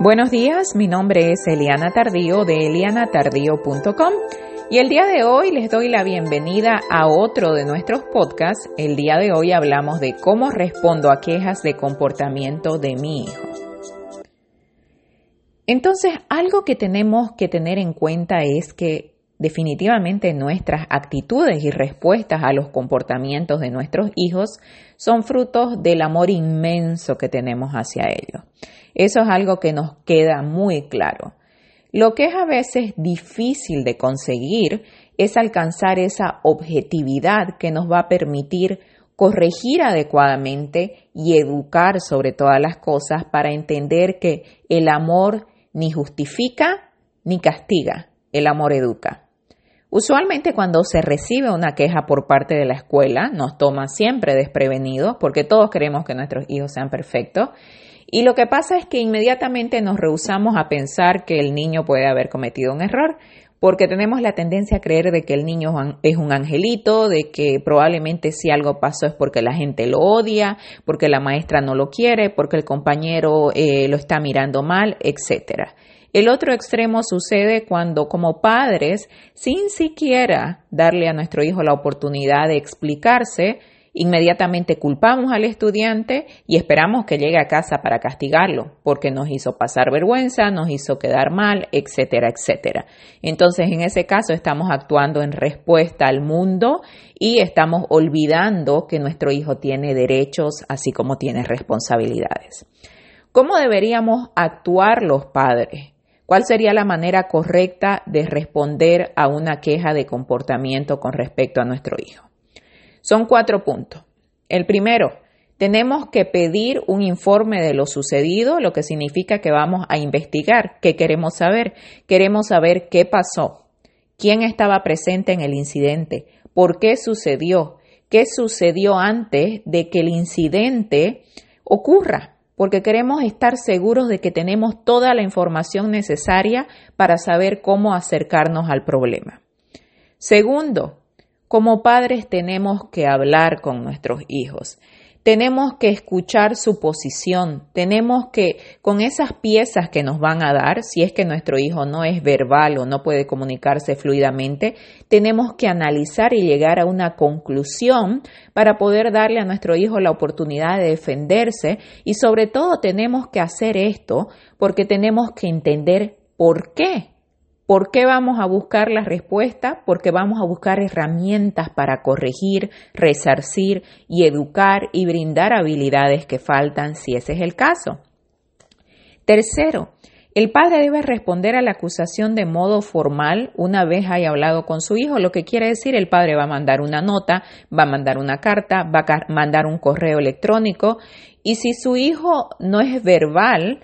Buenos días, mi nombre es Eliana Tardío de elianatardío.com y el día de hoy les doy la bienvenida a otro de nuestros podcasts. El día de hoy hablamos de cómo respondo a quejas de comportamiento de mi hijo. Entonces, algo que tenemos que tener en cuenta es que definitivamente nuestras actitudes y respuestas a los comportamientos de nuestros hijos son frutos del amor inmenso que tenemos hacia ellos. Eso es algo que nos queda muy claro. Lo que es a veces difícil de conseguir es alcanzar esa objetividad que nos va a permitir corregir adecuadamente y educar sobre todas las cosas para entender que el amor ni justifica ni castiga, el amor educa. Usualmente cuando se recibe una queja por parte de la escuela, nos toma siempre desprevenidos porque todos queremos que nuestros hijos sean perfectos y lo que pasa es que inmediatamente nos rehusamos a pensar que el niño puede haber cometido un error porque tenemos la tendencia a creer de que el niño es un angelito, de que probablemente si algo pasó es porque la gente lo odia, porque la maestra no lo quiere, porque el compañero eh, lo está mirando mal, etcétera. El otro extremo sucede cuando como padres, sin siquiera darle a nuestro hijo la oportunidad de explicarse, inmediatamente culpamos al estudiante y esperamos que llegue a casa para castigarlo, porque nos hizo pasar vergüenza, nos hizo quedar mal, etcétera, etcétera. Entonces, en ese caso, estamos actuando en respuesta al mundo y estamos olvidando que nuestro hijo tiene derechos, así como tiene responsabilidades. ¿Cómo deberíamos actuar los padres? ¿Cuál sería la manera correcta de responder a una queja de comportamiento con respecto a nuestro hijo? Son cuatro puntos. El primero, tenemos que pedir un informe de lo sucedido, lo que significa que vamos a investigar. ¿Qué queremos saber? Queremos saber qué pasó, quién estaba presente en el incidente, por qué sucedió, qué sucedió antes de que el incidente ocurra porque queremos estar seguros de que tenemos toda la información necesaria para saber cómo acercarnos al problema. Segundo, como padres tenemos que hablar con nuestros hijos tenemos que escuchar su posición, tenemos que, con esas piezas que nos van a dar, si es que nuestro hijo no es verbal o no puede comunicarse fluidamente, tenemos que analizar y llegar a una conclusión para poder darle a nuestro hijo la oportunidad de defenderse. Y sobre todo tenemos que hacer esto porque tenemos que entender por qué ¿Por qué vamos a buscar la respuesta? Porque vamos a buscar herramientas para corregir, resarcir y educar y brindar habilidades que faltan si ese es el caso. Tercero, el padre debe responder a la acusación de modo formal una vez haya hablado con su hijo, lo que quiere decir el padre va a mandar una nota, va a mandar una carta, va a mandar un correo electrónico y si su hijo no es verbal,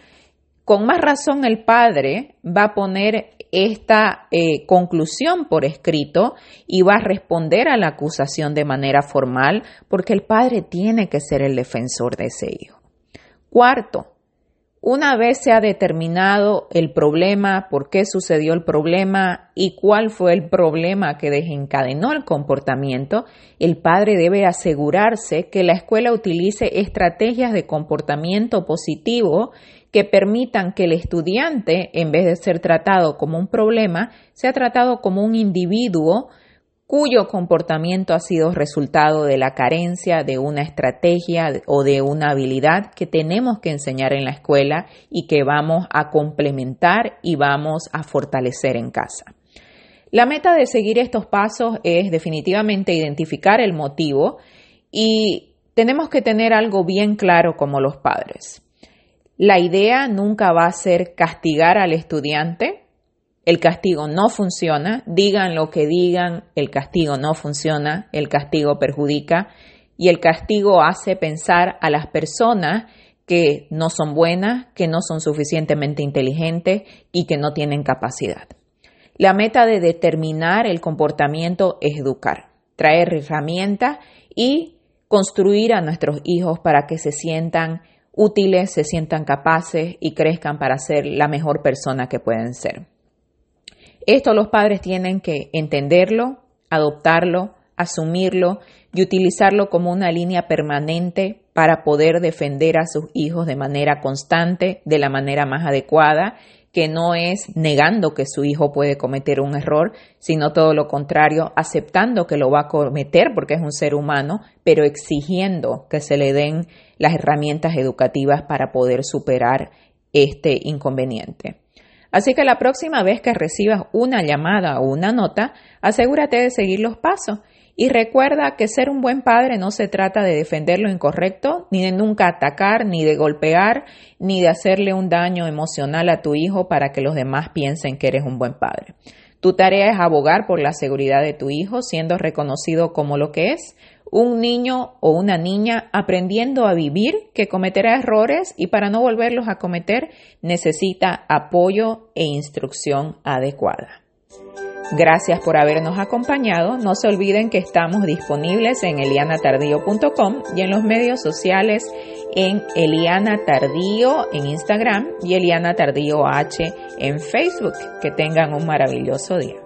con más razón el padre va a poner esta eh, conclusión por escrito y va a responder a la acusación de manera formal porque el padre tiene que ser el defensor de ese hijo. Cuarto, una vez se ha determinado el problema, por qué sucedió el problema y cuál fue el problema que desencadenó el comportamiento, el padre debe asegurarse que la escuela utilice estrategias de comportamiento positivo que permitan que el estudiante, en vez de ser tratado como un problema, sea tratado como un individuo cuyo comportamiento ha sido resultado de la carencia de una estrategia o de una habilidad que tenemos que enseñar en la escuela y que vamos a complementar y vamos a fortalecer en casa. La meta de seguir estos pasos es definitivamente identificar el motivo y tenemos que tener algo bien claro como los padres. La idea nunca va a ser castigar al estudiante, el castigo no funciona, digan lo que digan, el castigo no funciona, el castigo perjudica. Y el castigo hace pensar a las personas que no son buenas, que no son suficientemente inteligentes y que no tienen capacidad. La meta de determinar el comportamiento es educar, traer herramientas y construir a nuestros hijos para que se sientan útiles, se sientan capaces y crezcan para ser la mejor persona que pueden ser. Esto los padres tienen que entenderlo, adoptarlo, asumirlo y utilizarlo como una línea permanente para poder defender a sus hijos de manera constante, de la manera más adecuada, que no es negando que su hijo puede cometer un error, sino todo lo contrario, aceptando que lo va a cometer porque es un ser humano, pero exigiendo que se le den las herramientas educativas para poder superar este inconveniente. Así que la próxima vez que recibas una llamada o una nota, asegúrate de seguir los pasos y recuerda que ser un buen padre no se trata de defender lo incorrecto, ni de nunca atacar, ni de golpear, ni de hacerle un daño emocional a tu hijo para que los demás piensen que eres un buen padre. Tu tarea es abogar por la seguridad de tu hijo, siendo reconocido como lo que es, un niño o una niña aprendiendo a vivir, que cometerá errores y para no volverlos a cometer necesita apoyo e instrucción adecuada. Gracias por habernos acompañado. No se olviden que estamos disponibles en elianatardío.com y en los medios sociales en Eliana Tardío en Instagram y Eliana Tardío H en Facebook. Que tengan un maravilloso día.